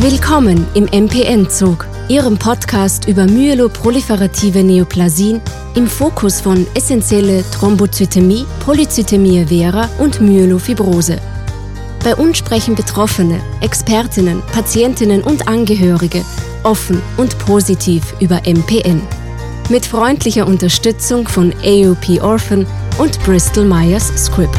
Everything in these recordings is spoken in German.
Willkommen im MPN-Zug, Ihrem Podcast über myeloproliferative Neoplasien im Fokus von essentielle Thrombozytämie, Polyzytämie vera und Myelofibrose. Bei uns sprechen Betroffene, Expertinnen, Patientinnen und Angehörige offen und positiv über MPN. Mit freundlicher Unterstützung von AOP Orphan und Bristol Myers Squibb.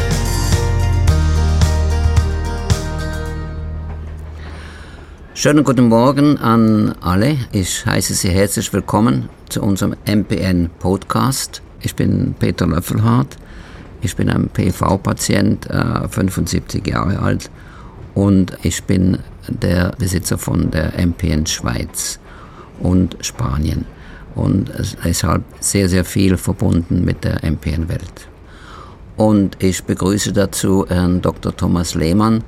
Schönen guten Morgen an alle. Ich heiße Sie herzlich willkommen zu unserem MPN Podcast. Ich bin Peter Löffelhardt. Ich bin ein PV-Patient, äh, 75 Jahre alt und ich bin der Besitzer von der MPN Schweiz und Spanien und deshalb sehr, sehr viel verbunden mit der MPN-Welt. Und ich begrüße dazu Herrn Dr. Thomas Lehmann,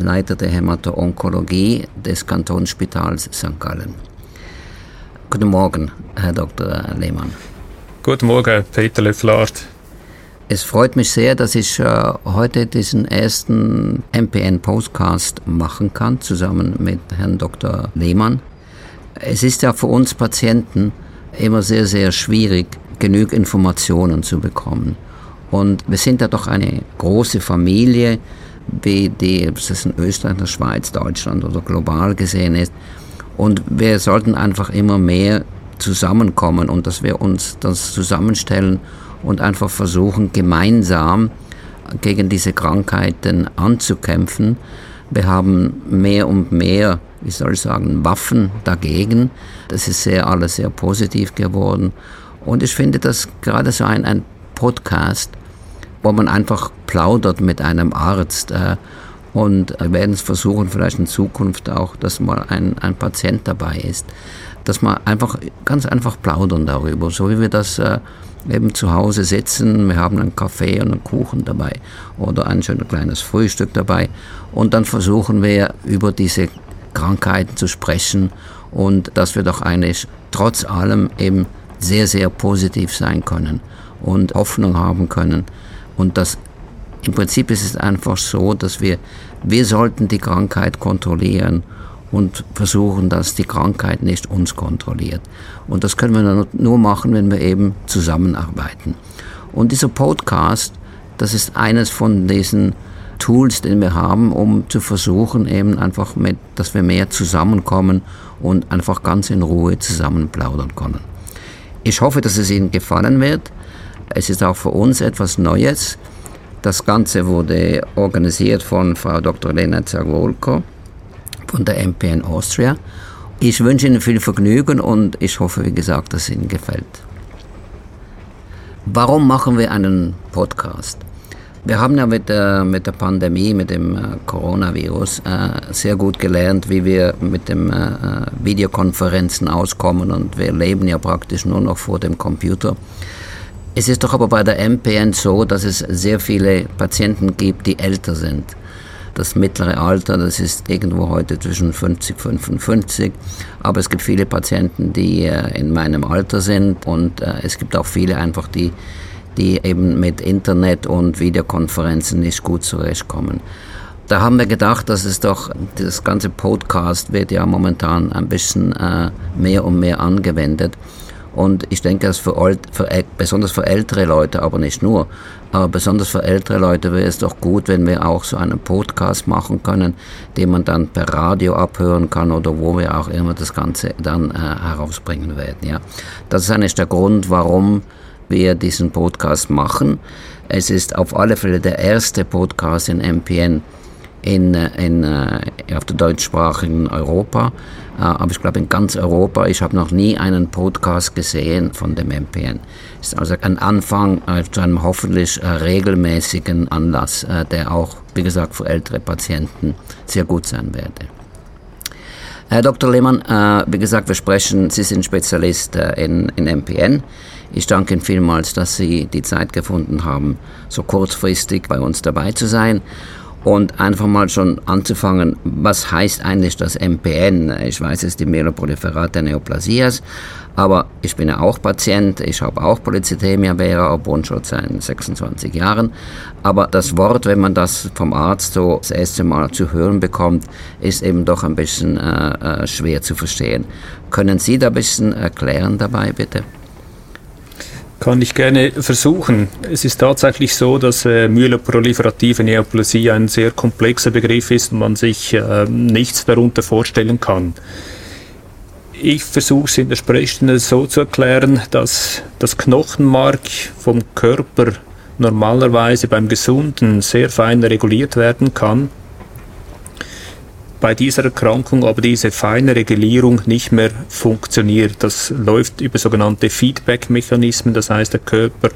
Leiter der Hämato-Onkologie des Kantonsspitals St. Gallen. Guten Morgen, Herr Dr. Lehmann. Guten Morgen, Peter Leflart. Es freut mich sehr, dass ich äh, heute diesen ersten MPN-Postcast machen kann, zusammen mit Herrn Dr. Lehmann. Es ist ja für uns Patienten immer sehr, sehr schwierig, genug Informationen zu bekommen. Und wir sind ja doch eine große Familie, wie es in Österreich, der Schweiz, Deutschland oder global gesehen ist. Und wir sollten einfach immer mehr zusammenkommen und dass wir uns das zusammenstellen und einfach versuchen, gemeinsam gegen diese Krankheiten anzukämpfen. Wir haben mehr und mehr, wie soll ich sagen, Waffen dagegen. Das ist sehr alles sehr positiv geworden. Und ich finde, dass gerade so ein, ein Podcast wo man einfach plaudert mit einem Arzt. Äh, und wir werden es versuchen, vielleicht in Zukunft auch, dass mal ein, ein Patient dabei ist, dass man einfach ganz einfach plaudern darüber, so wie wir das äh, eben zu Hause sitzen. Wir haben einen Kaffee und einen Kuchen dabei oder ein schönes kleines Frühstück dabei. Und dann versuchen wir über diese Krankheiten zu sprechen und dass wir doch eigentlich trotz allem eben sehr, sehr positiv sein können und Hoffnung haben können, und das, im Prinzip ist es einfach so, dass wir, wir sollten die Krankheit kontrollieren und versuchen, dass die Krankheit nicht uns kontrolliert. Und das können wir nur machen, wenn wir eben zusammenarbeiten. Und dieser Podcast, das ist eines von diesen Tools, den wir haben, um zu versuchen, eben einfach mit, dass wir mehr zusammenkommen und einfach ganz in Ruhe zusammen plaudern können. Ich hoffe, dass es Ihnen gefallen wird. Es ist auch für uns etwas Neues. Das Ganze wurde organisiert von Frau Dr. Lena Zagwolko von der MPN Austria. Ich wünsche Ihnen viel Vergnügen und ich hoffe, wie gesagt, dass es Ihnen gefällt. Warum machen wir einen Podcast? Wir haben ja mit der, mit der Pandemie, mit dem äh, Coronavirus äh, sehr gut gelernt, wie wir mit den äh, Videokonferenzen auskommen und wir leben ja praktisch nur noch vor dem Computer. Es ist doch aber bei der MPN so, dass es sehr viele Patienten gibt, die älter sind. Das mittlere Alter, das ist irgendwo heute zwischen 50 und 55. Aber es gibt viele Patienten, die äh, in meinem Alter sind und äh, es gibt auch viele einfach, die, die eben mit Internet und Videokonferenzen nicht gut zurechtkommen. Da haben wir gedacht, dass es doch, das ganze Podcast wird ja momentan ein bisschen äh, mehr und mehr angewendet. Und ich denke, dass für, für, besonders für ältere Leute, aber nicht nur, aber besonders für ältere Leute wäre es doch gut, wenn wir auch so einen Podcast machen können, den man dann per Radio abhören kann oder wo wir auch immer das Ganze dann äh, herausbringen werden. Ja. Das ist eigentlich der Grund, warum wir diesen Podcast machen. Es ist auf alle Fälle der erste Podcast in MPN in, in, äh, auf der deutschsprachigen Europa. Äh, aber ich glaube in ganz Europa, ich habe noch nie einen Podcast gesehen von dem MPN. Ist also ein Anfang äh, zu einem hoffentlich regelmäßigen Anlass, der auch, wie gesagt, für ältere Patienten sehr gut sein werde. Herr Dr. Lehmann, wie gesagt, wir sprechen, Sie sind Spezialist in, in MPN. Ich danke Ihnen vielmals, dass Sie die Zeit gefunden haben, so kurzfristig bei uns dabei zu sein. Und einfach mal schon anzufangen, was heißt eigentlich das MPN? Ich weiß, es ist die Myeloproliferate Neoplasias, aber ich bin ja auch Patient, ich habe auch Polycythemia vera, obwohl schon seit 26 Jahren. Aber das Wort, wenn man das vom Arzt so das erste Mal zu hören bekommt, ist eben doch ein bisschen äh, äh schwer zu verstehen. Können Sie da ein bisschen erklären dabei, bitte? Kann ich gerne versuchen. Es ist tatsächlich so, dass äh, myeloproliferative Neoplasie ein sehr komplexer Begriff ist und man sich äh, nichts darunter vorstellen kann. Ich versuche es in der Sprechstunde so zu erklären, dass das Knochenmark vom Körper normalerweise beim Gesunden sehr fein reguliert werden kann bei dieser Erkrankung aber diese feine Regulierung nicht mehr funktioniert. Das läuft über sogenannte Feedback-Mechanismen, das heißt der Körper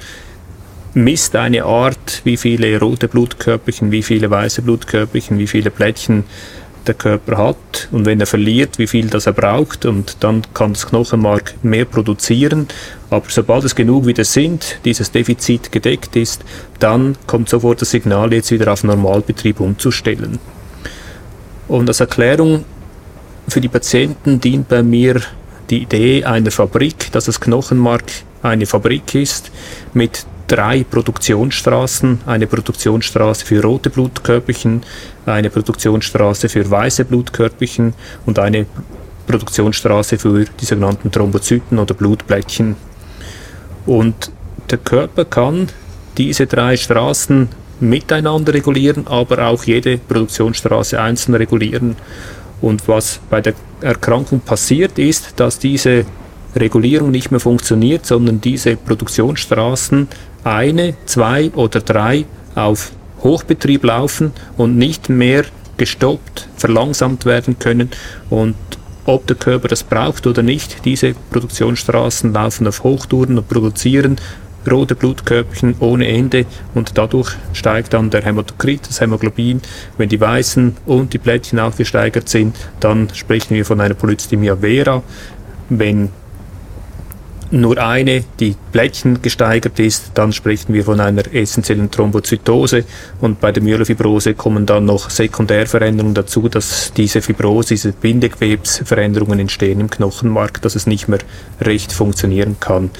misst eine Art, wie viele rote Blutkörperchen, wie viele weiße Blutkörperchen, wie viele Plättchen der Körper hat und wenn er verliert, wie viel das er braucht und dann kann das Knochenmark mehr produzieren. Aber sobald es genug wieder sind, dieses Defizit gedeckt ist, dann kommt sofort das Signal, jetzt wieder auf Normalbetrieb umzustellen. Und als Erklärung für die Patienten dient bei mir die Idee einer Fabrik, dass das Knochenmark eine Fabrik ist mit drei Produktionsstraßen, eine Produktionsstraße für rote Blutkörperchen, eine Produktionsstraße für weiße Blutkörperchen und eine Produktionsstraße für die sogenannten Thrombozyten oder Blutblättchen. Und der Körper kann diese drei Straßen miteinander regulieren, aber auch jede Produktionsstraße einzeln regulieren. Und was bei der Erkrankung passiert ist, dass diese Regulierung nicht mehr funktioniert, sondern diese Produktionsstraßen eine, zwei oder drei auf Hochbetrieb laufen und nicht mehr gestoppt, verlangsamt werden können. Und ob der Körper das braucht oder nicht, diese Produktionsstraßen laufen auf Hochtouren und produzieren rote Blutkörperchen ohne Ende und dadurch steigt dann der Hämatokrit, das Hämoglobin. Wenn die weißen und die Plättchen auch gesteigert sind, dann sprechen wir von einer Polycythemia vera. Wenn nur eine, die Plättchen gesteigert ist, dann sprechen wir von einer essentiellen Thrombozytose und bei der Myelofibrose kommen dann noch Sekundärveränderungen dazu, dass diese Fibrose, diese Bindegewebsveränderungen entstehen im Knochenmark, dass es nicht mehr recht funktionieren kann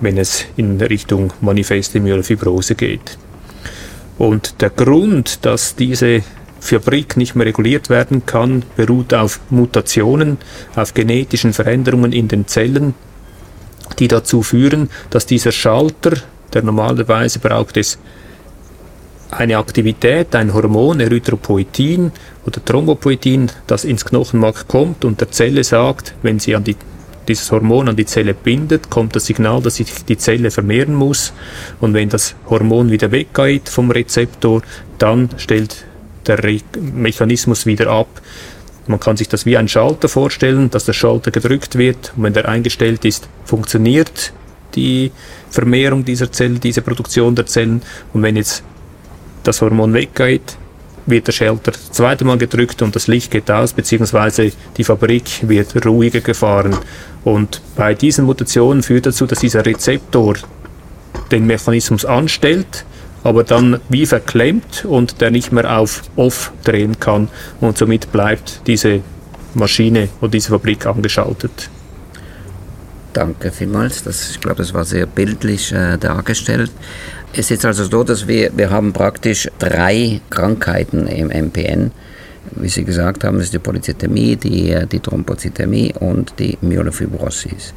wenn es in Richtung manifeste Myelofibrose geht. Und der Grund, dass diese Fabrik nicht mehr reguliert werden kann, beruht auf Mutationen, auf genetischen Veränderungen in den Zellen, die dazu führen, dass dieser Schalter, der normalerweise braucht es eine Aktivität, ein Hormon, Erythropoetin oder Thrombopoetin, das ins Knochenmark kommt und der Zelle sagt, wenn sie an die dieses Hormon an die Zelle bindet, kommt das Signal, dass sich die Zelle vermehren muss. Und wenn das Hormon wieder weggeht vom Rezeptor, dann stellt der Re Mechanismus wieder ab. Man kann sich das wie ein Schalter vorstellen, dass der Schalter gedrückt wird und wenn der eingestellt ist, funktioniert die Vermehrung dieser Zellen, diese Produktion der Zellen. Und wenn jetzt das Hormon weggeht, wird der Schalter das zweite Mal gedrückt und das Licht geht aus, beziehungsweise die Fabrik wird ruhiger gefahren. Und bei diesen Mutationen führt dazu, dass dieser Rezeptor den Mechanismus anstellt, aber dann wie verklemmt und der nicht mehr auf Off drehen kann und somit bleibt diese Maschine oder diese Fabrik angeschaltet. Danke vielmals. Das, ich glaube, das war sehr bildlich äh, dargestellt. Es ist also so, dass wir, wir haben praktisch drei Krankheiten im MPN. Wie Sie gesagt haben, das ist die Polycythemie, die, die Thrombozytämie und die Myelofibrosis.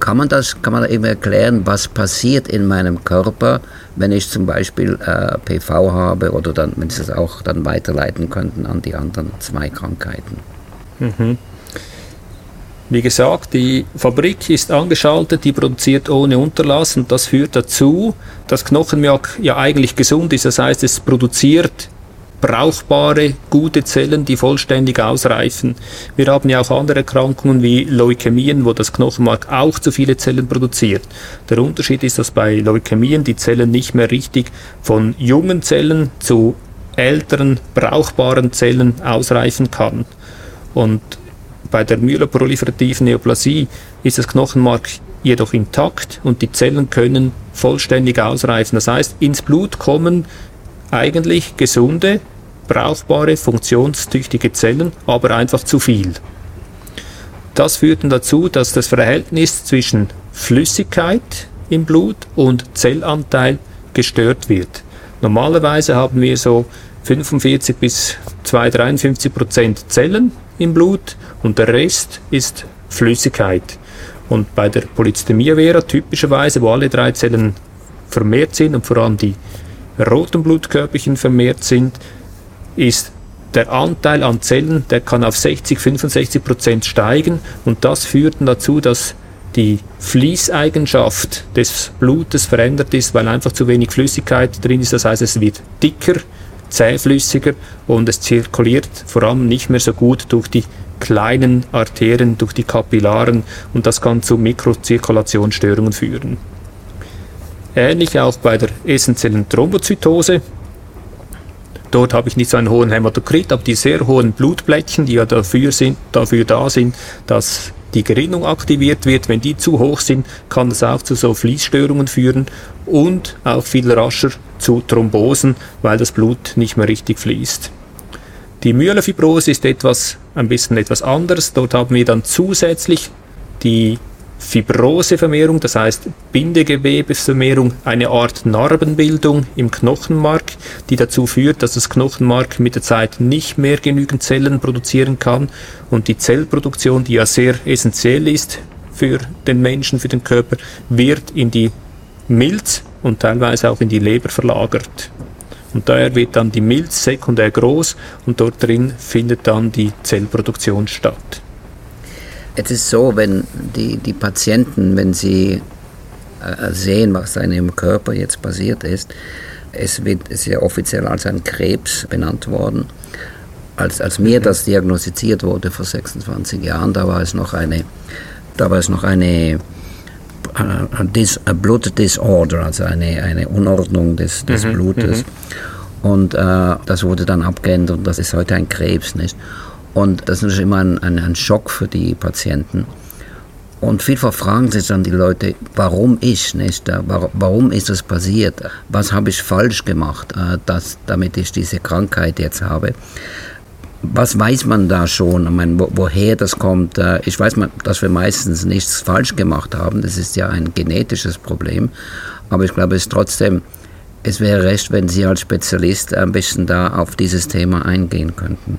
Kann man das, kann man da eben erklären, was passiert in meinem Körper, wenn ich zum Beispiel äh, PV habe oder dann, wenn Sie es auch dann weiterleiten könnten an die anderen zwei Krankheiten? Mhm. Wie gesagt, die Fabrik ist angeschaltet, die produziert ohne Unterlass und das führt dazu, dass Knochenmark ja eigentlich gesund ist. Das heißt, es produziert brauchbare, gute Zellen, die vollständig ausreifen. Wir haben ja auch andere Erkrankungen wie Leukämien, wo das Knochenmark auch zu viele Zellen produziert. Der Unterschied ist, dass bei Leukämien die Zellen nicht mehr richtig von jungen Zellen zu älteren, brauchbaren Zellen ausreifen kann. Und bei der myeloproliferativen Neoplasie ist das Knochenmark jedoch intakt und die Zellen können vollständig ausreifen. Das heißt, ins Blut kommen eigentlich gesunde, brauchbare, funktionstüchtige Zellen, aber einfach zu viel. Das führt dann dazu, dass das Verhältnis zwischen Flüssigkeit im Blut und Zellanteil gestört wird. Normalerweise haben wir so 45 bis 53 Prozent Zellen im Blut und der Rest ist Flüssigkeit. Und bei der Polycythemia vera typischerweise, wo alle drei Zellen vermehrt sind und vor allem die roten Blutkörperchen vermehrt sind, ist der Anteil an Zellen, der kann auf 60, 65 Prozent steigen und das führt dazu, dass die Fließeigenschaft des Blutes verändert ist, weil einfach zu wenig Flüssigkeit drin ist. Das heißt, es wird dicker, zähflüssiger und es zirkuliert vor allem nicht mehr so gut durch die kleinen Arterien, durch die Kapillaren und das kann zu Mikrozirkulationsstörungen führen. Ähnlich auch bei der essentiellen Thrombozytose. Dort habe ich nicht so einen hohen Hämatokrit, aber die sehr hohen Blutblättchen, die ja dafür, sind, dafür da sind, dass die Gerinnung aktiviert wird. Wenn die zu hoch sind, kann das auch zu so Fließstörungen führen und auch viel rascher zu Thrombosen, weil das Blut nicht mehr richtig fließt. Die Myelofibrose ist etwas, ein bisschen etwas anderes. Dort haben wir dann zusätzlich die Fibrosevermehrung, das heißt Bindegewebevermehrung, eine Art Narbenbildung im Knochenmark, die dazu führt, dass das Knochenmark mit der Zeit nicht mehr genügend Zellen produzieren kann und die Zellproduktion, die ja sehr essentiell ist für den Menschen, für den Körper, wird in die Milz und teilweise auch in die Leber verlagert. Und daher wird dann die Milz sekundär groß und dort drin findet dann die Zellproduktion statt. Es ist so, wenn die, die Patienten, wenn sie äh, sehen, was in ihrem Körper jetzt passiert ist, es wird sehr offiziell als ein Krebs benannt worden. Als, als mir das diagnostiziert wurde vor 26 Jahren, da war es noch eine, da war es noch eine Dis, a Blood Disorder, also eine, eine Unordnung des, des mhm, Blutes. Mhm. Und äh, das wurde dann abgeändert und das ist heute ein Krebs. Nicht? Und das ist natürlich immer ein, ein, ein Schock für die Patienten. Und vielfach fragen sich dann die Leute, warum ich nicht? Warum ist das passiert? Was habe ich falsch gemacht, äh, dass, damit ich diese Krankheit jetzt habe? Was weiß man da schon? Ich meine, wo, woher das kommt? Ich weiß, dass wir meistens nichts falsch gemacht haben. Das ist ja ein genetisches Problem. Aber ich glaube, es trotzdem, es wäre recht, wenn Sie als Spezialist ein bisschen da auf dieses Thema eingehen könnten.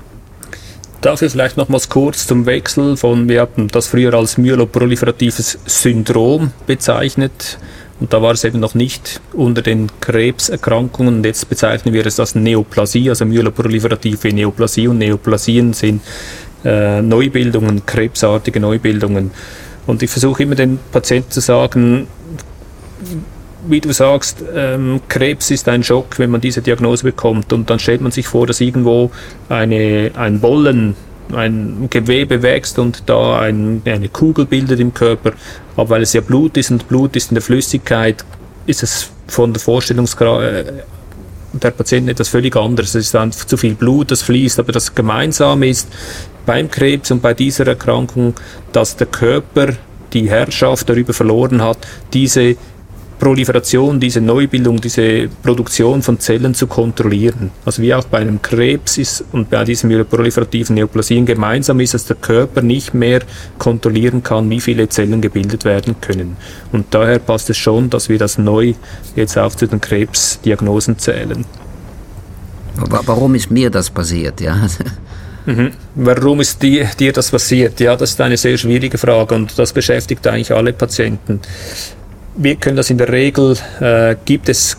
Dafür vielleicht nochmals kurz zum Wechsel von, wir haben das früher als myeloproliferatives Syndrom bezeichnet. Und da war es eben noch nicht unter den Krebserkrankungen. Und jetzt bezeichnen wir es als Neoplasie, also myeloproliferative Neoplasie. Und Neoplasien sind äh, Neubildungen, krebsartige Neubildungen. Und ich versuche immer den Patienten zu sagen, wie du sagst, ähm, Krebs ist ein Schock, wenn man diese Diagnose bekommt. Und dann stellt man sich vor, dass irgendwo eine, ein Bollen, ein Gewebe wächst und da ein, eine Kugel bildet im Körper. Aber weil es ja Blut ist und Blut ist in der Flüssigkeit, ist es von der Vorstellungsgrad äh, der Patienten etwas völlig anderes. Es ist dann zu viel Blut, das fließt. Aber das Gemeinsame ist beim Krebs und bei dieser Erkrankung, dass der Körper die Herrschaft darüber verloren hat, diese Proliferation, diese Neubildung, diese Produktion von Zellen zu kontrollieren. Also wie auch bei einem Krebs ist und bei diesen proliferativen Neoplasien gemeinsam ist, dass der Körper nicht mehr kontrollieren kann, wie viele Zellen gebildet werden können. Und daher passt es schon, dass wir das neu jetzt auch zu den Krebsdiagnosen zählen. Warum ist mir das passiert? Ja? Mhm. Warum ist dir, dir das passiert? Ja, das ist eine sehr schwierige Frage und das beschäftigt eigentlich alle Patienten wir können das in der Regel, äh, gibt es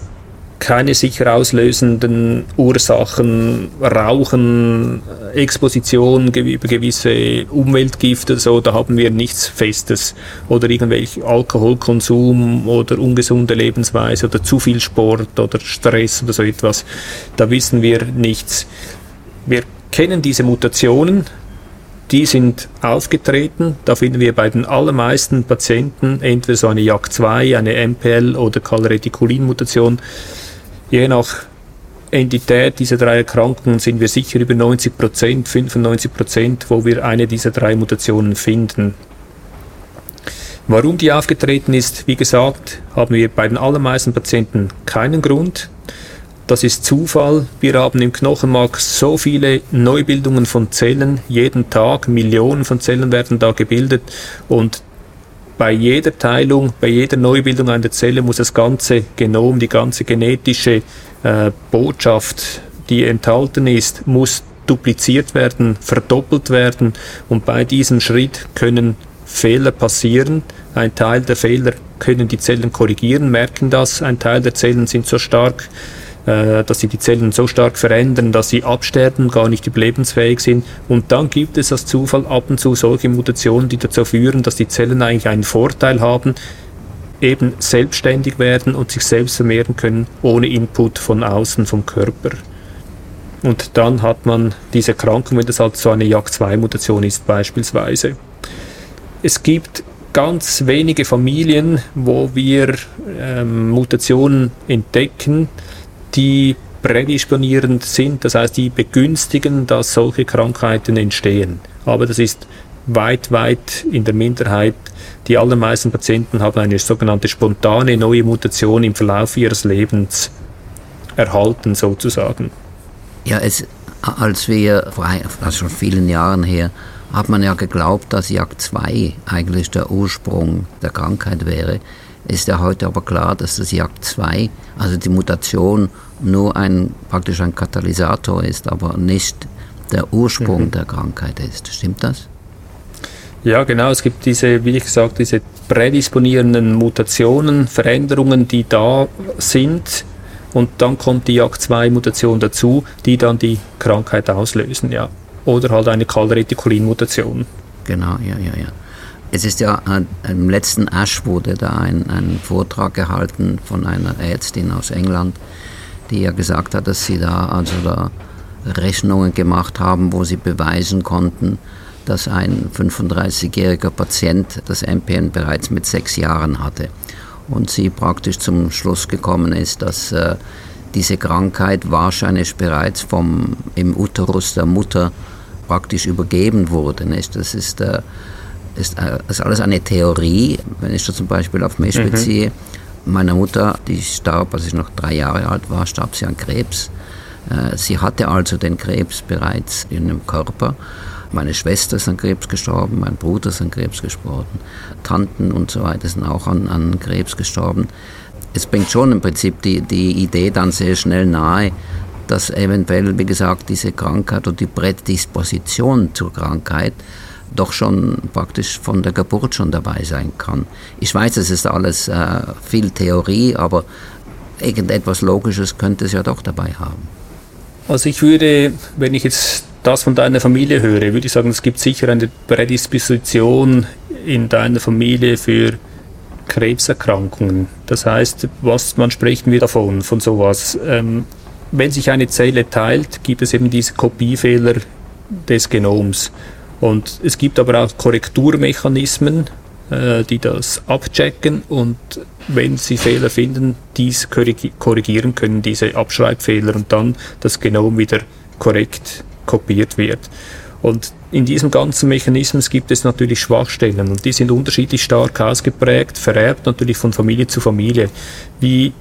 keine sicher auslösenden Ursachen, Rauchen, Exposition über gewisse Umweltgifte, so, da haben wir nichts Festes. Oder irgendwelche Alkoholkonsum oder ungesunde Lebensweise oder zu viel Sport oder Stress oder so etwas. Da wissen wir nichts. Wir kennen diese Mutationen, die sind aufgetreten. Da finden wir bei den allermeisten Patienten entweder so eine JAK2, eine MPL oder Calreticulin-Mutation. Je nach Entität dieser drei Erkrankungen sind wir sicher über 90 Prozent, 95 Prozent, wo wir eine dieser drei Mutationen finden. Warum die aufgetreten ist, wie gesagt, haben wir bei den allermeisten Patienten keinen Grund. Das ist Zufall. Wir haben im Knochenmark so viele Neubildungen von Zellen jeden Tag, Millionen von Zellen werden da gebildet und bei jeder Teilung, bei jeder Neubildung einer Zelle muss das ganze Genom, die ganze genetische äh, Botschaft, die enthalten ist, muss dupliziert werden, verdoppelt werden und bei diesem Schritt können Fehler passieren. Ein Teil der Fehler können die Zellen korrigieren, merken das. Ein Teil der Zellen sind so stark, äh, dass sie die Zellen so stark verändern, dass sie absterben, gar nicht überlebensfähig sind. Und dann gibt es als Zufall ab und zu solche Mutationen, die dazu führen, dass die Zellen eigentlich einen Vorteil haben, eben selbstständig werden und sich selbst vermehren können, ohne Input von außen, vom Körper. Und dann hat man diese Krankung, wenn das halt so eine JAK2-Mutation ist beispielsweise. Es gibt ganz wenige Familien, wo wir ähm, Mutationen entdecken, die prädisponierend sind, das heißt, die begünstigen, dass solche Krankheiten entstehen. Aber das ist weit, weit in der Minderheit. Die allermeisten Patienten haben eine sogenannte spontane neue Mutation im Verlauf ihres Lebens erhalten, sozusagen. Ja, es, als wir vor also schon vielen Jahren her, hat man ja geglaubt, dass JAK2 eigentlich der Ursprung der Krankheit wäre. Ist ja heute aber klar, dass das JAK2, also die Mutation, nur ein, praktisch ein Katalysator ist, aber nicht der Ursprung mhm. der Krankheit ist. Stimmt das? Ja, genau. Es gibt diese, wie ich gesagt, diese prädisponierenden Mutationen, Veränderungen, die da sind. Und dann kommt die JAK2-Mutation dazu, die dann die Krankheit auslösen, ja. Oder halt eine Calreticulin-Mutation. Genau, ja, ja, ja. Es ist ja äh, im letzten Ash wurde da ein, ein Vortrag gehalten von einer Ärztin aus England, die ja gesagt hat, dass sie da also da Rechnungen gemacht haben, wo sie beweisen konnten, dass ein 35-jähriger Patient das MPN bereits mit sechs Jahren hatte und sie praktisch zum Schluss gekommen ist, dass äh, diese Krankheit wahrscheinlich bereits vom, im Uterus der Mutter praktisch übergeben wurde. Nicht? Das ist, äh, ist, äh, ist alles eine Theorie. Wenn ich das zum Beispiel auf mich mhm. beziehe, meine Mutter, die starb, als ich noch drei Jahre alt war, starb sie an Krebs. Äh, sie hatte also den Krebs bereits in dem Körper. Meine Schwester ist an Krebs gestorben, mein Bruder ist an Krebs gestorben, Tanten und so weiter sind auch an, an Krebs gestorben. Es bringt schon im Prinzip die, die Idee dann sehr schnell nahe, dass eventuell, wie gesagt, diese Krankheit oder die Prädisposition zur Krankheit doch schon praktisch von der Geburt schon dabei sein kann. Ich weiß, es ist alles äh, viel Theorie, aber irgendetwas Logisches könnte es ja doch dabei haben. Also ich würde, wenn ich jetzt das von deiner Familie höre, würde ich sagen, es gibt sicher eine Prädisposition in deiner Familie für Krebserkrankungen. Das heißt, was man sprechen wir davon, von sowas. Ähm, wenn sich eine Zelle teilt, gibt es eben diese Kopiefehler des Genoms. Und es gibt aber auch Korrekturmechanismen, äh, die das abchecken und wenn sie Fehler finden, dies korrigieren können, diese Abschreibfehler und dann das Genom wieder korrekt kopiert wird. Und in diesem ganzen Mechanismus gibt es natürlich Schwachstellen und die sind unterschiedlich stark ausgeprägt, vererbt natürlich von Familie zu Familie. Wie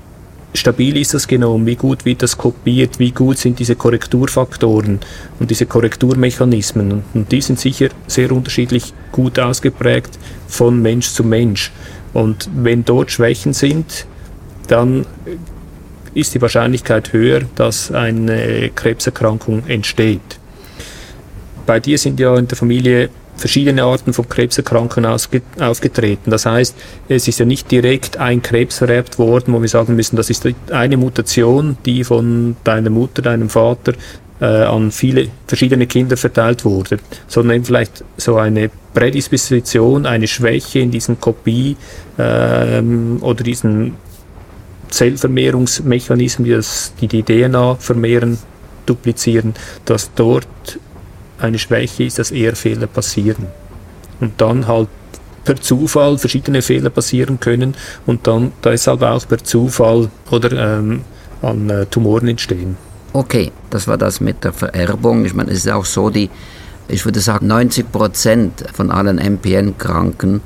stabil ist das Genom, wie gut wird das kopiert, wie gut sind diese Korrekturfaktoren und diese Korrekturmechanismen. Und die sind sicher sehr unterschiedlich gut ausgeprägt von Mensch zu Mensch. Und wenn dort Schwächen sind, dann ist die Wahrscheinlichkeit höher, dass eine Krebserkrankung entsteht. Bei dir sind ja in der Familie verschiedene Arten von Krebserkrankungen aufgetreten. Das heißt, es ist ja nicht direkt ein Krebs vererbt worden, wo wir sagen müssen, das ist eine Mutation, die von deiner Mutter, deinem Vater äh, an viele verschiedene Kinder verteilt wurde, sondern vielleicht so eine Prädisposition, eine Schwäche in diesen Kopie ähm, oder diesen Zellvermehrungsmechanismen, die, die die DNA vermehren, duplizieren, dass dort eine Schwäche ist, dass eher Fehler passieren. Und dann halt per Zufall verschiedene Fehler passieren können und dann deshalb auch per Zufall oder ähm, an äh, Tumoren entstehen. Okay, das war das mit der Vererbung. Ich meine, es ist auch so, die, ich würde sagen, 90 Prozent von allen MPN-Kranken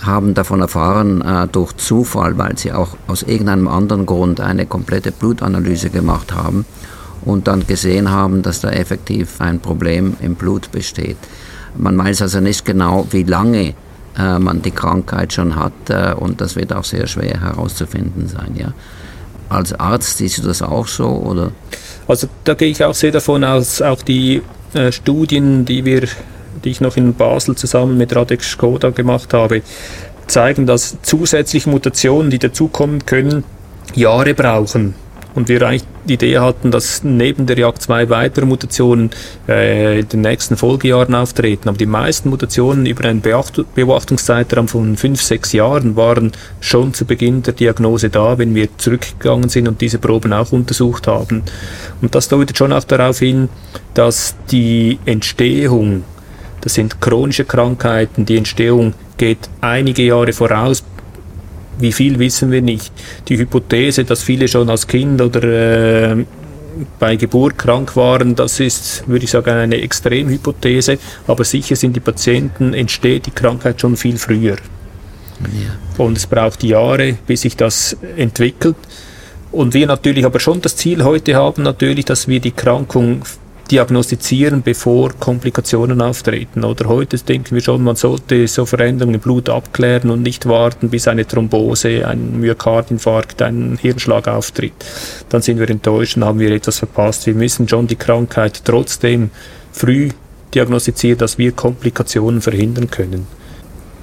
haben davon erfahren äh, durch Zufall, weil sie auch aus irgendeinem anderen Grund eine komplette Blutanalyse gemacht haben und dann gesehen haben, dass da effektiv ein Problem im Blut besteht. Man weiß also nicht genau, wie lange äh, man die Krankheit schon hat äh, und das wird auch sehr schwer herauszufinden sein. Ja. Als Arzt siehst du das auch so oder? Also da gehe ich auch sehr davon aus, auch die äh, Studien, die wir, die ich noch in Basel zusammen mit Radek Skoda gemacht habe, zeigen, dass zusätzliche Mutationen, die dazukommen können, Jahre brauchen, und wir eigentlich die Idee hatten, dass neben der Jagd zwei weitere Mutationen äh, in den nächsten Folgejahren auftreten. Aber die meisten Mutationen über einen Beobachtungszeitraum von fünf, sechs Jahren waren schon zu Beginn der Diagnose da, wenn wir zurückgegangen sind und diese Proben auch untersucht haben. Und das deutet schon auch darauf hin, dass die Entstehung, das sind chronische Krankheiten, die Entstehung geht einige Jahre voraus, wie viel wissen wir nicht. Die Hypothese, dass viele schon als Kind oder äh, bei Geburt krank waren, das ist, würde ich sagen, eine Extremhypothese, aber sicher sind die Patienten, entsteht die Krankheit schon viel früher. Ja. Und es braucht Jahre, bis sich das entwickelt. Und wir natürlich aber schon das Ziel heute haben, natürlich, dass wir die Krankung diagnostizieren, bevor Komplikationen auftreten. Oder heute denken wir schon, man sollte so Veränderungen im Blut abklären und nicht warten, bis eine Thrombose, ein Myokardinfarkt, ein Hirnschlag auftritt. Dann sind wir enttäuscht und haben wir etwas verpasst. Wir müssen schon die Krankheit trotzdem früh diagnostizieren, dass wir Komplikationen verhindern können.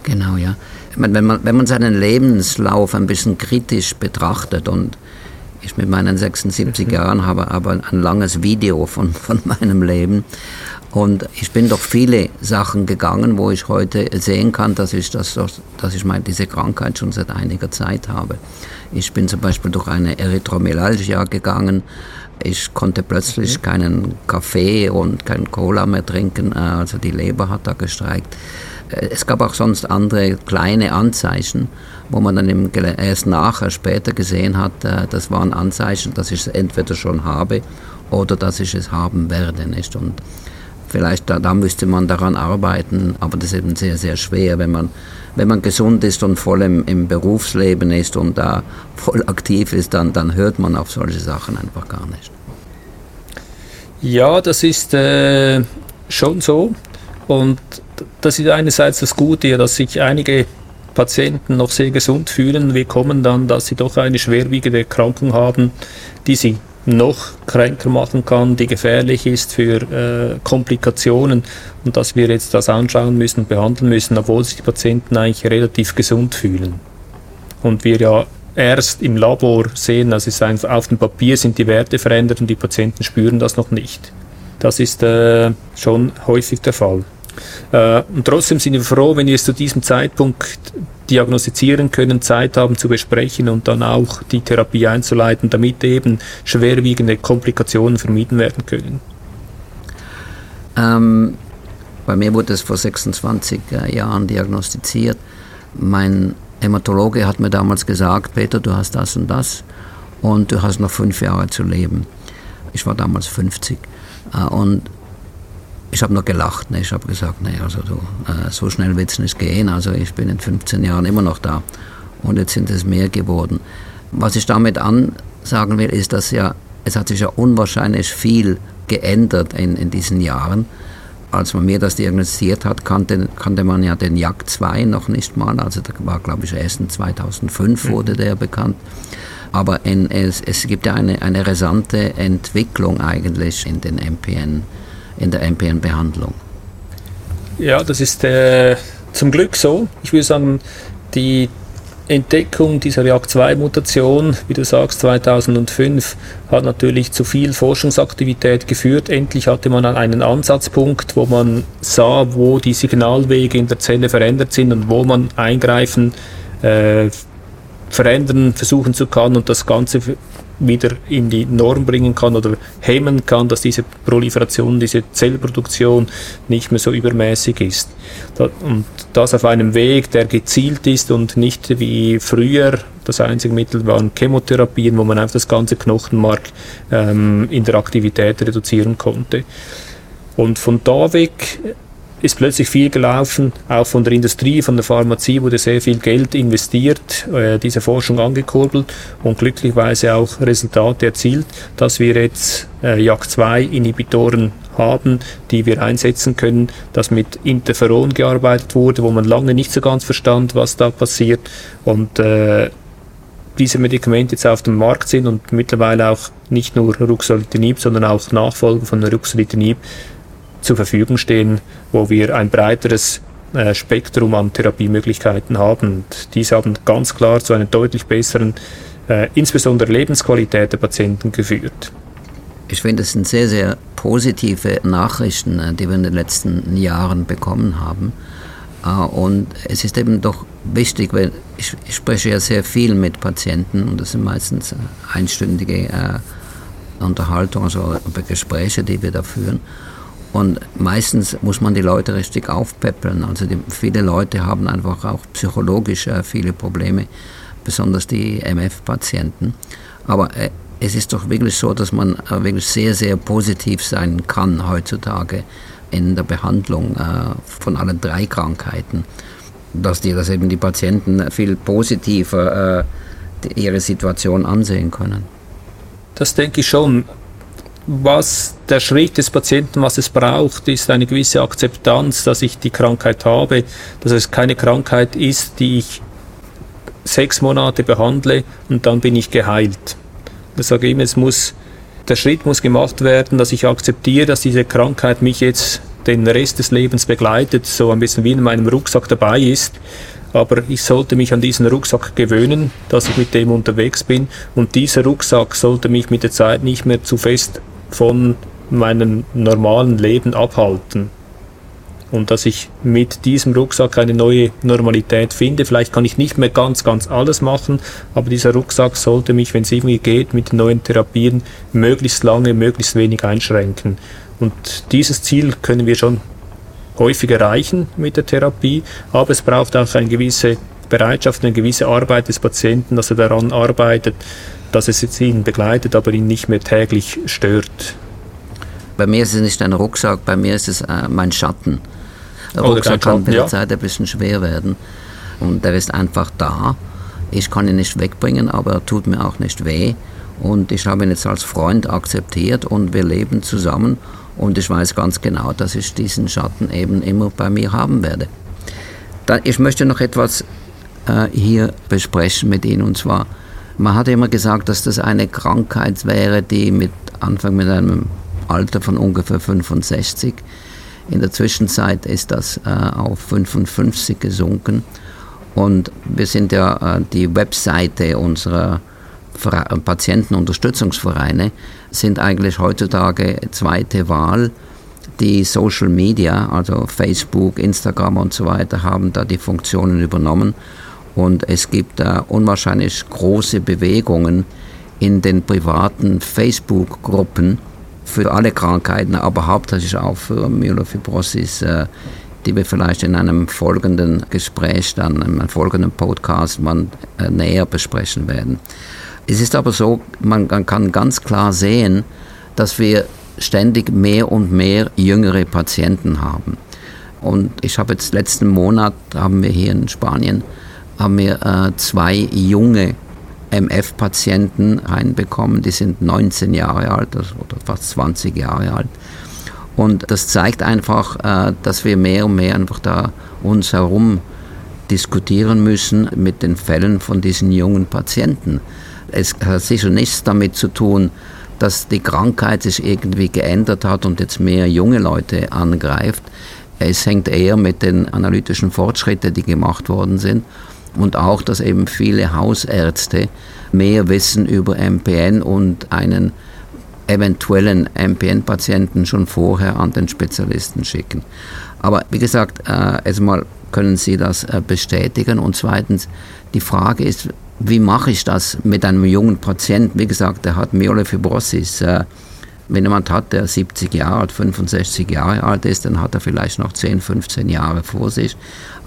Genau, ja. Wenn man, wenn man seinen Lebenslauf ein bisschen kritisch betrachtet und ich mit meinen 76 mhm. Jahren habe aber ein langes Video von, von meinem Leben. Und ich bin durch viele Sachen gegangen, wo ich heute sehen kann, dass ich, das, dass ich meine, diese Krankheit schon seit einiger Zeit habe. Ich bin zum Beispiel durch eine Erythromyalgia gegangen. Ich konnte plötzlich mhm. keinen Kaffee und keinen Cola mehr trinken. Äh, also die Leber hat da gestreikt. Es gab auch sonst andere kleine Anzeichen, wo man dann erst nachher, später gesehen hat, äh, das waren Anzeichen, dass ich es entweder schon habe oder dass ich es haben werde. Nicht? Und vielleicht da, da müsste man daran arbeiten, aber das ist eben sehr, sehr schwer, wenn man, wenn man gesund ist und voll im, im Berufsleben ist und da voll aktiv ist, dann, dann hört man auf solche Sachen einfach gar nicht. Ja, das ist äh, schon so. Und das ist einerseits das Gute, dass sich einige Patienten noch sehr gesund fühlen. Wir kommen dann, dass sie doch eine schwerwiegende Erkrankung haben, die sie noch kränker machen kann, die gefährlich ist für äh, Komplikationen und dass wir jetzt das anschauen müssen behandeln müssen, obwohl sich die Patienten eigentlich relativ gesund fühlen. Und wir ja erst im Labor sehen, es ist auf dem Papier sind die Werte verändert und die Patienten spüren das noch nicht. Das ist äh, schon häufig der Fall. Äh, und trotzdem sind wir froh, wenn wir es zu diesem Zeitpunkt diagnostizieren können, Zeit haben zu besprechen und dann auch die Therapie einzuleiten, damit eben schwerwiegende Komplikationen vermieden werden können. Ähm, bei mir wurde es vor 26 äh, Jahren diagnostiziert. Mein Hämatologe hat mir damals gesagt, Peter, du hast das und das und du hast noch fünf Jahre zu leben. Ich war damals 50. Äh, und ich habe nur gelacht. Ne? Ich habe gesagt, nee, also du, äh, so schnell wird es nicht gehen. Also ich bin in 15 Jahren immer noch da. Und jetzt sind es mehr geworden. Was ich damit ansagen will, ist, dass ja, es hat sich ja unwahrscheinlich viel geändert in, in diesen Jahren. Als man mir das diagnostiziert hat, kannte, kannte man ja den JAK 2 noch nicht mal. Also da war, glaube ich, erst in 2005 mhm. wurde der bekannt. Aber in, es, es gibt ja eine, eine rasante Entwicklung eigentlich in den MPN in der MPN-Behandlung. Ja, das ist äh, zum Glück so. Ich würde sagen, die Entdeckung dieser JAK2-Mutation, wie du sagst, 2005, hat natürlich zu viel Forschungsaktivität geführt. Endlich hatte man einen Ansatzpunkt, wo man sah, wo die Signalwege in der Zelle verändert sind und wo man eingreifen, äh, verändern, versuchen zu kann und das Ganze wieder in die Norm bringen kann oder hemmen kann, dass diese Proliferation, diese Zellproduktion nicht mehr so übermäßig ist. Und das auf einem Weg, der gezielt ist und nicht wie früher, das einzige Mittel waren Chemotherapien, wo man einfach das ganze Knochenmark ähm, in der Aktivität reduzieren konnte. Und von da weg ist plötzlich viel gelaufen, auch von der Industrie, von der Pharmazie wurde sehr viel Geld investiert, äh, diese Forschung angekurbelt und glücklicherweise auch Resultate erzielt, dass wir jetzt äh, JAK2-Inhibitoren haben, die wir einsetzen können, dass mit Interferon gearbeitet wurde, wo man lange nicht so ganz verstand, was da passiert. Und äh, diese Medikamente jetzt auf dem Markt sind und mittlerweile auch nicht nur Ruxolitinib, sondern auch Nachfolger von Ruxolitinib zur Verfügung stehen, wo wir ein breiteres äh, Spektrum an Therapiemöglichkeiten haben. Und diese haben ganz klar zu einer deutlich besseren, äh, insbesondere Lebensqualität der Patienten geführt. Ich finde, es sind sehr, sehr positive Nachrichten, äh, die wir in den letzten Jahren bekommen haben. Und es ist eben doch wichtig, weil ich, ich spreche ja sehr viel mit Patienten und das sind meistens einstündige Unterhaltungen, also Gespräche, die wir da führen. Und meistens muss man die Leute richtig aufpäppeln. Also die, viele Leute haben einfach auch psychologisch äh, viele Probleme, besonders die MF-Patienten. Aber äh, es ist doch wirklich so, dass man äh, wirklich sehr, sehr positiv sein kann heutzutage in der Behandlung von allen drei Krankheiten. Dass die, dass eben die Patienten viel positiver ihre Situation ansehen können. Das denke ich schon was der Schritt des Patienten, was es braucht, ist eine gewisse Akzeptanz, dass ich die Krankheit habe, dass es keine Krankheit ist, die ich sechs Monate behandle und dann bin ich geheilt. Ich sage immer, es muss, der Schritt muss gemacht werden, dass ich akzeptiere, dass diese Krankheit mich jetzt den Rest des Lebens begleitet, so ein bisschen wie in meinem Rucksack dabei ist. Aber ich sollte mich an diesen Rucksack gewöhnen, dass ich mit dem unterwegs bin. Und dieser Rucksack sollte mich mit der Zeit nicht mehr zu fest von meinem normalen Leben abhalten. Und dass ich mit diesem Rucksack eine neue Normalität finde. Vielleicht kann ich nicht mehr ganz, ganz alles machen, aber dieser Rucksack sollte mich, wenn es irgendwie geht, mit den neuen Therapien möglichst lange, möglichst wenig einschränken. Und dieses Ziel können wir schon häufig erreichen mit der Therapie, aber es braucht auch eine gewisse Bereitschaft, eine gewisse Arbeit des Patienten, dass er daran arbeitet, dass es jetzt ihn begleitet, aber ihn nicht mehr täglich stört. Bei mir ist es nicht ein Rucksack, bei mir ist es äh, mein Schatten. Der Rucksack kann mit der ja. Zeit ein bisschen schwer werden und der ist einfach da. Ich kann ihn nicht wegbringen, aber er tut mir auch nicht weh. Und ich habe ihn jetzt als Freund akzeptiert und wir leben zusammen. Und ich weiß ganz genau, dass ich diesen Schatten eben immer bei mir haben werde. ich möchte noch etwas äh, hier besprechen mit Ihnen und zwar man hat immer gesagt, dass das eine Krankheit wäre, die mit Anfang mit einem Alter von ungefähr 65. In der Zwischenzeit ist das äh, auf 55 gesunken. Und wir sind ja äh, die Webseite unserer Patientenunterstützungsvereine sind eigentlich heutzutage zweite Wahl. Die Social Media, also Facebook, Instagram und so weiter, haben da die Funktionen übernommen und es gibt da unwahrscheinlich große Bewegungen in den privaten Facebook-Gruppen für alle Krankheiten, aber hauptsächlich auch für Myelofibrosis, äh, die wir vielleicht in einem folgenden Gespräch, dann in einem folgenden Podcast man, äh, näher besprechen werden. Es ist aber so, man kann ganz klar sehen, dass wir ständig mehr und mehr jüngere Patienten haben. Und ich habe jetzt letzten Monat, haben wir hier in Spanien, haben wir äh, zwei junge MF-Patienten reinbekommen, die sind 19 Jahre alt also, oder fast 20 Jahre alt. Und das zeigt einfach, äh, dass wir mehr und mehr einfach da uns herum diskutieren müssen mit den Fällen von diesen jungen Patienten. Es hat sicher nichts damit zu tun, dass die Krankheit sich irgendwie geändert hat und jetzt mehr junge Leute angreift. Es hängt eher mit den analytischen Fortschritten, die gemacht worden sind und auch, dass eben viele Hausärzte mehr wissen über MPN und einen eventuellen MPN-Patienten schon vorher an den Spezialisten schicken. Aber wie gesagt, äh, erstmal können Sie das äh, bestätigen und zweitens, die Frage ist, wie mache ich das mit einem jungen Patienten? Wie gesagt, der hat Myelofibrosis. Äh, wenn jemand hat, der 70 Jahre alt, 65 Jahre alt ist, dann hat er vielleicht noch 10, 15 Jahre vor sich.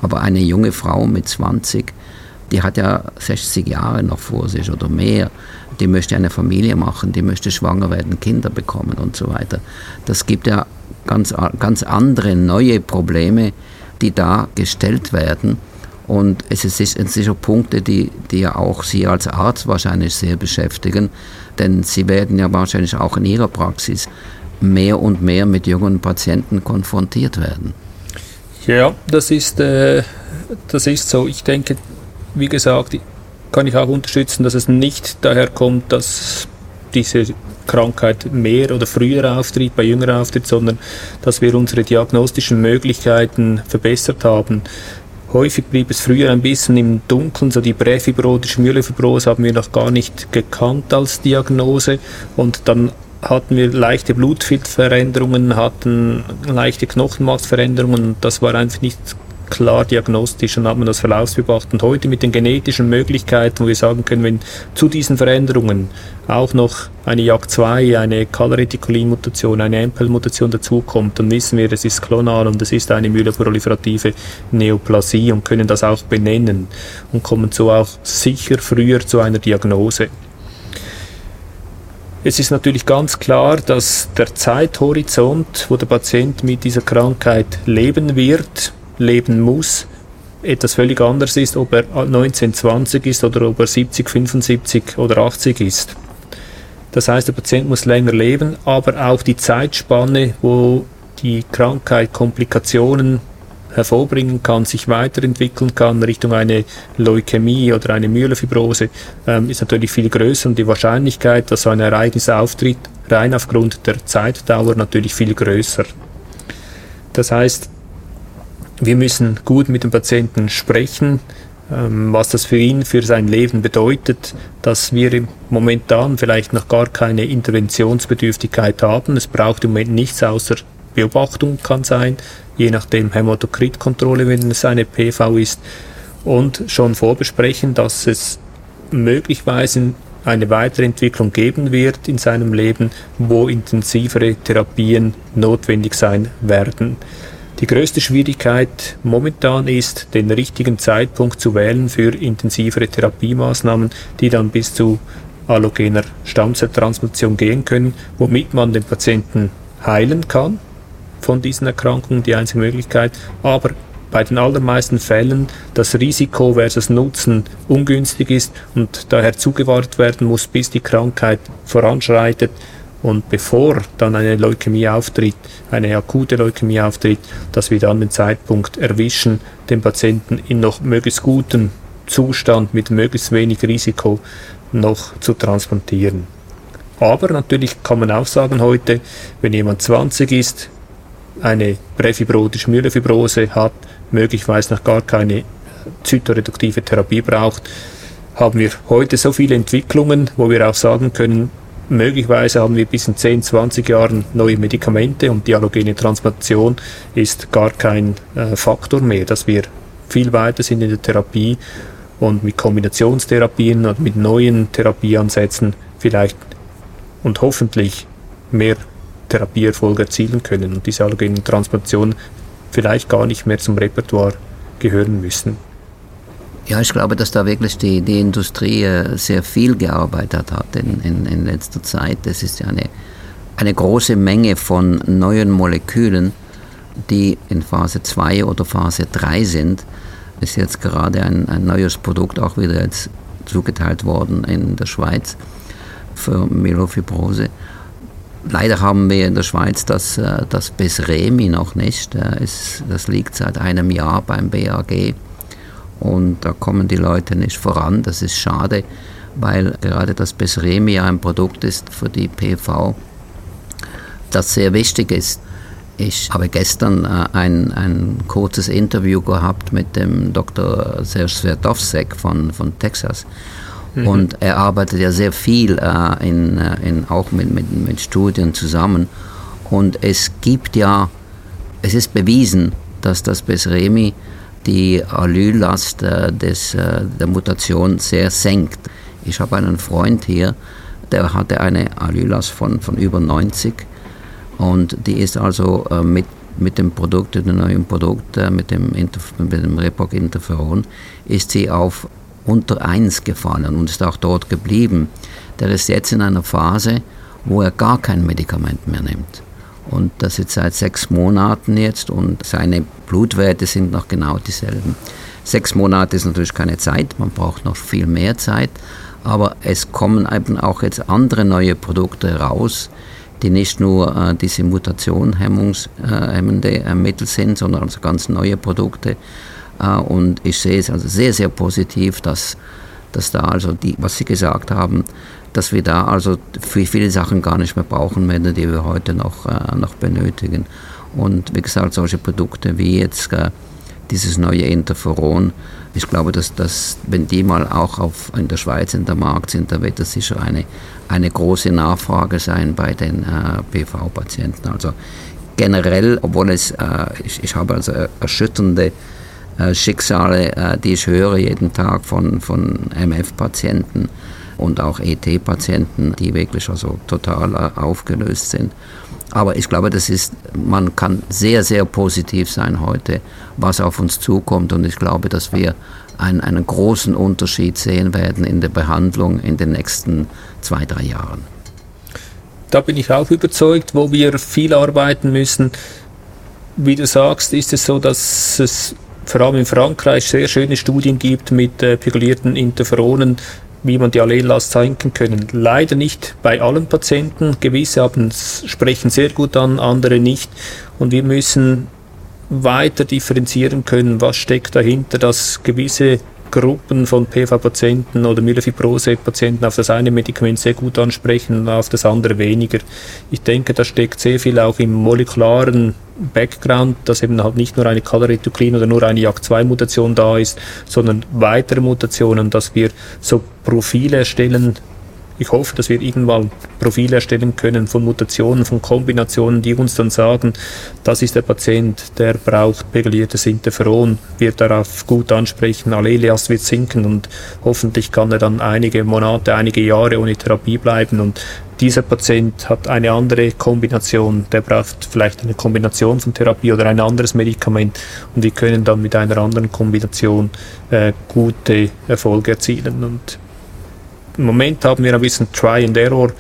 Aber eine junge Frau mit 20, die hat ja 60 Jahre noch vor sich oder mehr. Die möchte eine Familie machen, die möchte schwanger werden, Kinder bekommen und so weiter. Das gibt ja ganz, ganz andere, neue Probleme, die da gestellt werden. Und es sind Punkte, die, die ja auch Sie als Arzt wahrscheinlich sehr beschäftigen, denn Sie werden ja wahrscheinlich auch in Ihrer Praxis mehr und mehr mit jungen Patienten konfrontiert werden. Ja, das ist, äh, das ist so. Ich denke, wie gesagt, kann ich auch unterstützen, dass es nicht daher kommt, dass diese Krankheit mehr oder früher auftritt, bei jünger auftritt, sondern dass wir unsere diagnostischen Möglichkeiten verbessert haben. Häufig blieb es früher ein bisschen im Dunkeln, so die präfibrotische Myelofibrose haben wir noch gar nicht gekannt als Diagnose und dann hatten wir leichte Blutfilterveränderungen, hatten leichte Knochenmassveränderungen. Das war einfach nicht klar diagnostisch und hat man das Verlaufsbeobachten. Und heute mit den genetischen Möglichkeiten, wo wir sagen können, wenn zu diesen Veränderungen auch noch eine JAK2, eine Calreticulin-Mutation, eine MPL-Mutation dazukommt, dann wissen wir, es ist klonal und es ist eine myeloproliferative Neoplasie und können das auch benennen und kommen so auch sicher früher zu einer Diagnose. Es ist natürlich ganz klar, dass der Zeithorizont, wo der Patient mit dieser Krankheit leben wird, leben muss, etwas völlig anderes ist, ob er 1920 ist oder ob er 70, 75 oder 80 ist. Das heißt, der Patient muss länger leben, aber auch die Zeitspanne, wo die Krankheit Komplikationen hervorbringen kann, sich weiterentwickeln kann Richtung eine Leukämie oder eine Myelofibrose, ähm, ist natürlich viel größer und die Wahrscheinlichkeit, dass so ein Ereignis auftritt, rein aufgrund der Zeitdauer natürlich viel größer. Das heißt, wir müssen gut mit dem Patienten sprechen, ähm, was das für ihn, für sein Leben bedeutet, dass wir momentan vielleicht noch gar keine Interventionsbedürftigkeit haben. Es braucht im Moment nichts außer Beobachtung kann sein, je nachdem Hämatokritkontrolle, wenn es eine PV ist, und schon vorbesprechen, dass es möglicherweise eine Weiterentwicklung geben wird in seinem Leben, wo intensivere Therapien notwendig sein werden. Die größte Schwierigkeit momentan ist, den richtigen Zeitpunkt zu wählen für intensivere Therapiemaßnahmen, die dann bis zu allogener Stammzelltransplantation gehen können, womit man den Patienten heilen kann von diesen Erkrankungen die einzige Möglichkeit, aber bei den allermeisten Fällen das Risiko versus Nutzen ungünstig ist und daher zugewartet werden muss, bis die Krankheit voranschreitet und bevor dann eine Leukämie auftritt, eine akute Leukämie auftritt, dass wir dann den Zeitpunkt erwischen, den Patienten in noch möglichst gutem Zustand mit möglichst wenig Risiko noch zu transplantieren. Aber natürlich kann man auch sagen heute, wenn jemand 20 ist, eine präfibrotische Myelofibrose hat, möglicherweise noch gar keine zytoreduktive Therapie braucht, haben wir heute so viele Entwicklungen, wo wir auch sagen können, möglicherweise haben wir bis in 10, 20 Jahren neue Medikamente und die allogene Transplantation ist gar kein äh, Faktor mehr, dass wir viel weiter sind in der Therapie und mit Kombinationstherapien und mit neuen Therapieansätzen vielleicht und hoffentlich mehr Therapieerfolg erzielen können und diese allogenen Transplantationen vielleicht gar nicht mehr zum Repertoire gehören müssen. Ja, ich glaube, dass da wirklich die, die Industrie äh, sehr viel gearbeitet hat in, in, in letzter Zeit. Es ist ja eine, eine große Menge von neuen Molekülen, die in Phase 2 oder Phase 3 sind. Ist jetzt gerade ein, ein neues Produkt auch wieder jetzt zugeteilt worden in der Schweiz für Myelofibrose. Leider haben wir in der Schweiz das, äh, das Besremi noch nicht. Das liegt seit einem Jahr beim BAG und da kommen die Leute nicht voran. Das ist schade, weil gerade das Besremi ein Produkt ist für die PV, das sehr wichtig ist. Ich habe gestern äh, ein, ein kurzes Interview gehabt mit dem Dr. Serge Sverdovsek von, von Texas. Mhm. Und er arbeitet ja sehr viel äh, in, äh, in, auch mit, mit, mit Studien zusammen. Und es gibt ja, es ist bewiesen, dass das Besremi die Allyllast äh, des, äh, der Mutation sehr senkt. Ich habe einen Freund hier, der hatte eine Allyllast von, von über 90 und die ist also äh, mit, mit dem Produkt, dem neuen Produkt, äh, mit dem, Interf mit dem Repoc-Interferon, ist sie auf unter 1 gefallen und ist auch dort geblieben. Der ist jetzt in einer Phase, wo er gar kein Medikament mehr nimmt. Und das jetzt seit sechs Monaten jetzt und seine Blutwerte sind noch genau dieselben. Sechs Monate ist natürlich keine Zeit, man braucht noch viel mehr Zeit, aber es kommen eben auch jetzt andere neue Produkte raus, die nicht nur äh, diese mutationhemmende äh, Mittel sind, sondern also ganz neue Produkte. Und ich sehe es also sehr, sehr positiv, dass, dass da also die, was Sie gesagt haben, dass wir da also viele Sachen gar nicht mehr brauchen werden, die wir heute noch, äh, noch benötigen. Und wie gesagt, solche Produkte wie jetzt äh, dieses neue Interferon. Ich glaube, dass das, wenn die mal auch auf, in der Schweiz in der Markt sind, da wird das sicher eine, eine große Nachfrage sein bei den äh, PV-Patienten. Also generell, obwohl es, äh, ich, ich habe also erschütternde Schicksale, äh, die ich höre jeden Tag von, von MF-Patienten und auch ET-Patienten, die wirklich also total äh, aufgelöst sind. Aber ich glaube, das ist, man kann sehr, sehr positiv sein heute, was auf uns zukommt. Und ich glaube, dass wir einen, einen großen Unterschied sehen werden in der Behandlung in den nächsten zwei, drei Jahren. Da bin ich auch überzeugt, wo wir viel arbeiten müssen. Wie du sagst, ist es so, dass es vor allem in Frankreich sehr schöne Studien gibt mit äh, pegulierten Interferonen, wie man die Allellast senken können. Leider nicht bei allen Patienten. Gewisse haben, sprechen sehr gut an, andere nicht. Und wir müssen weiter differenzieren können, was steckt dahinter, dass gewisse Gruppen von PV-Patienten oder Myelofibrose-Patienten auf das eine Medikament sehr gut ansprechen und auf das andere weniger. Ich denke, da steckt sehr viel auch im molekularen Background, dass eben halt nicht nur eine Calrituklin oder nur eine JAK2-Mutation da ist, sondern weitere Mutationen, dass wir so Profile erstellen, ich hoffe, dass wir irgendwann Profile erstellen können von Mutationen, von Kombinationen, die uns dann sagen, das ist der Patient, der braucht pegyliertes Interferon, wird darauf gut ansprechen, Allelias wird sinken und hoffentlich kann er dann einige Monate, einige Jahre ohne Therapie bleiben. Und dieser Patient hat eine andere Kombination, der braucht vielleicht eine Kombination von Therapie oder ein anderes Medikament und wir können dann mit einer anderen Kombination äh, gute Erfolge erzielen. Und im Moment haben wir ein bisschen Try and Error.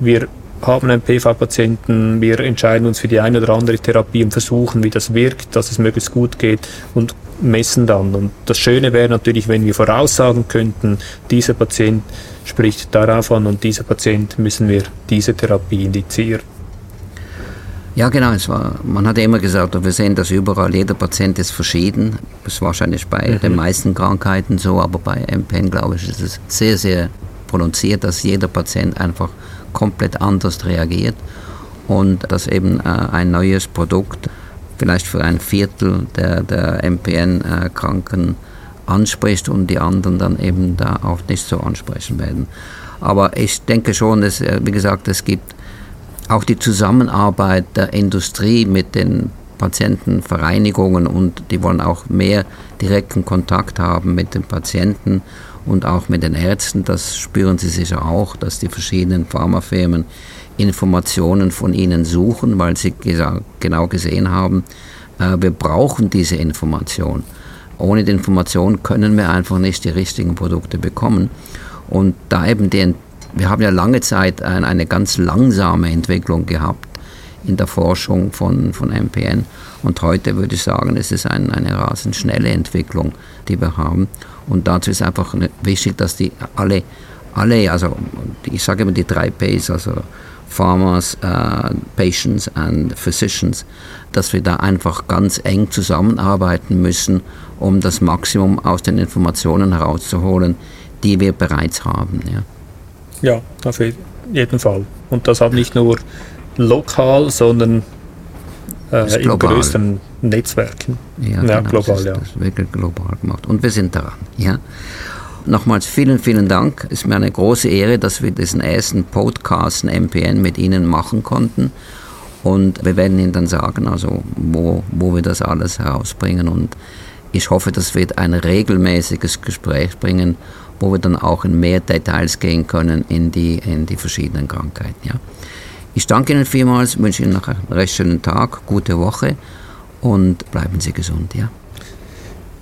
Wir haben einen PV-Patienten, wir entscheiden uns für die eine oder andere Therapie und versuchen, wie das wirkt, dass es möglichst gut geht und messen dann. Und das Schöne wäre natürlich, wenn wir voraussagen könnten, dieser Patient spricht darauf an und dieser Patient müssen wir diese Therapie indizieren. Ja, genau. Es war, man hat immer gesagt, wir sehen das überall, jeder Patient ist verschieden. Das ist wahrscheinlich bei mhm. den meisten Krankheiten so, aber bei MPN, glaube ich, ist es sehr, sehr prononciert, dass jeder Patient einfach komplett anders reagiert und dass eben äh, ein neues Produkt vielleicht für ein Viertel der, der MPN-Kranken anspricht und die anderen dann eben da auch nicht so ansprechen werden. Aber ich denke schon, dass, äh, wie gesagt, es gibt auch die Zusammenarbeit der Industrie mit den Patientenvereinigungen und die wollen auch mehr direkten Kontakt haben mit den Patienten und auch mit den Ärzten. Das spüren Sie sicher auch, dass die verschiedenen Pharmafirmen Informationen von ihnen suchen, weil sie genau gesehen haben, äh, wir brauchen diese Information. Ohne die Information können wir einfach nicht die richtigen Produkte bekommen. Und da eben die, wir haben ja lange Zeit eine ganz langsame Entwicklung gehabt in der Forschung von, von MPN. Und heute würde ich sagen, es ist ein, eine rasend schnelle Entwicklung, die wir haben. Und dazu ist einfach wichtig, dass die alle, alle also ich sage immer die drei Ps, also Farmers, uh, Patients and Physicians, dass wir da einfach ganz eng zusammenarbeiten müssen, um das Maximum aus den Informationen herauszuholen, die wir bereits haben. Ja, ja auf jeden Fall. Und das hat nicht nur lokal, sondern äh, in größeren Netzwerken. Ja, ja genau, global, das ja. Das wirklich global gemacht. Und wir sind daran. Ja. Nochmals vielen, vielen Dank. Es ist mir eine große Ehre, dass wir diesen ersten Podcast MPN mit Ihnen machen konnten. Und wir werden Ihnen dann sagen, also wo, wo wir das alles herausbringen. Und ich hoffe, das wird ein regelmäßiges Gespräch bringen, wo wir dann auch in mehr Details gehen können in die, in die verschiedenen Krankheiten. Ja. Ich danke Ihnen vielmals, wünsche Ihnen noch einen recht schönen Tag, gute Woche und bleiben Sie gesund. Ja.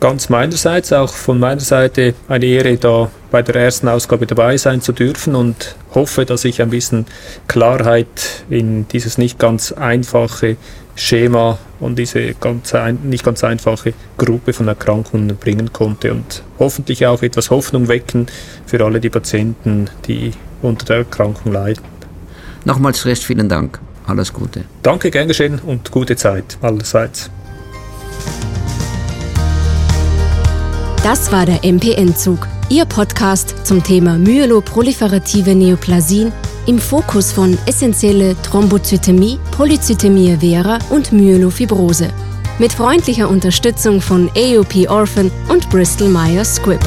ganz meinerseits, auch von meiner Seite eine Ehre, da bei der ersten Ausgabe dabei sein zu dürfen und hoffe, dass ich ein bisschen Klarheit in dieses nicht ganz einfache Schema und diese ganz nicht ganz einfache Gruppe von Erkrankungen bringen konnte und hoffentlich auch etwas Hoffnung wecken für alle die Patienten, die unter der Erkrankung leiden. Nochmals recht vielen Dank. Alles Gute. Danke, gern geschehen und gute Zeit allerseits. Das war der MPN-Zug, Ihr Podcast zum Thema myeloproliferative Neoplasien im Fokus von essentielle Thrombozytämie, Polyzytämie vera und Myelofibrose. Mit freundlicher Unterstützung von AOP Orphan und Bristol Myers Squibb.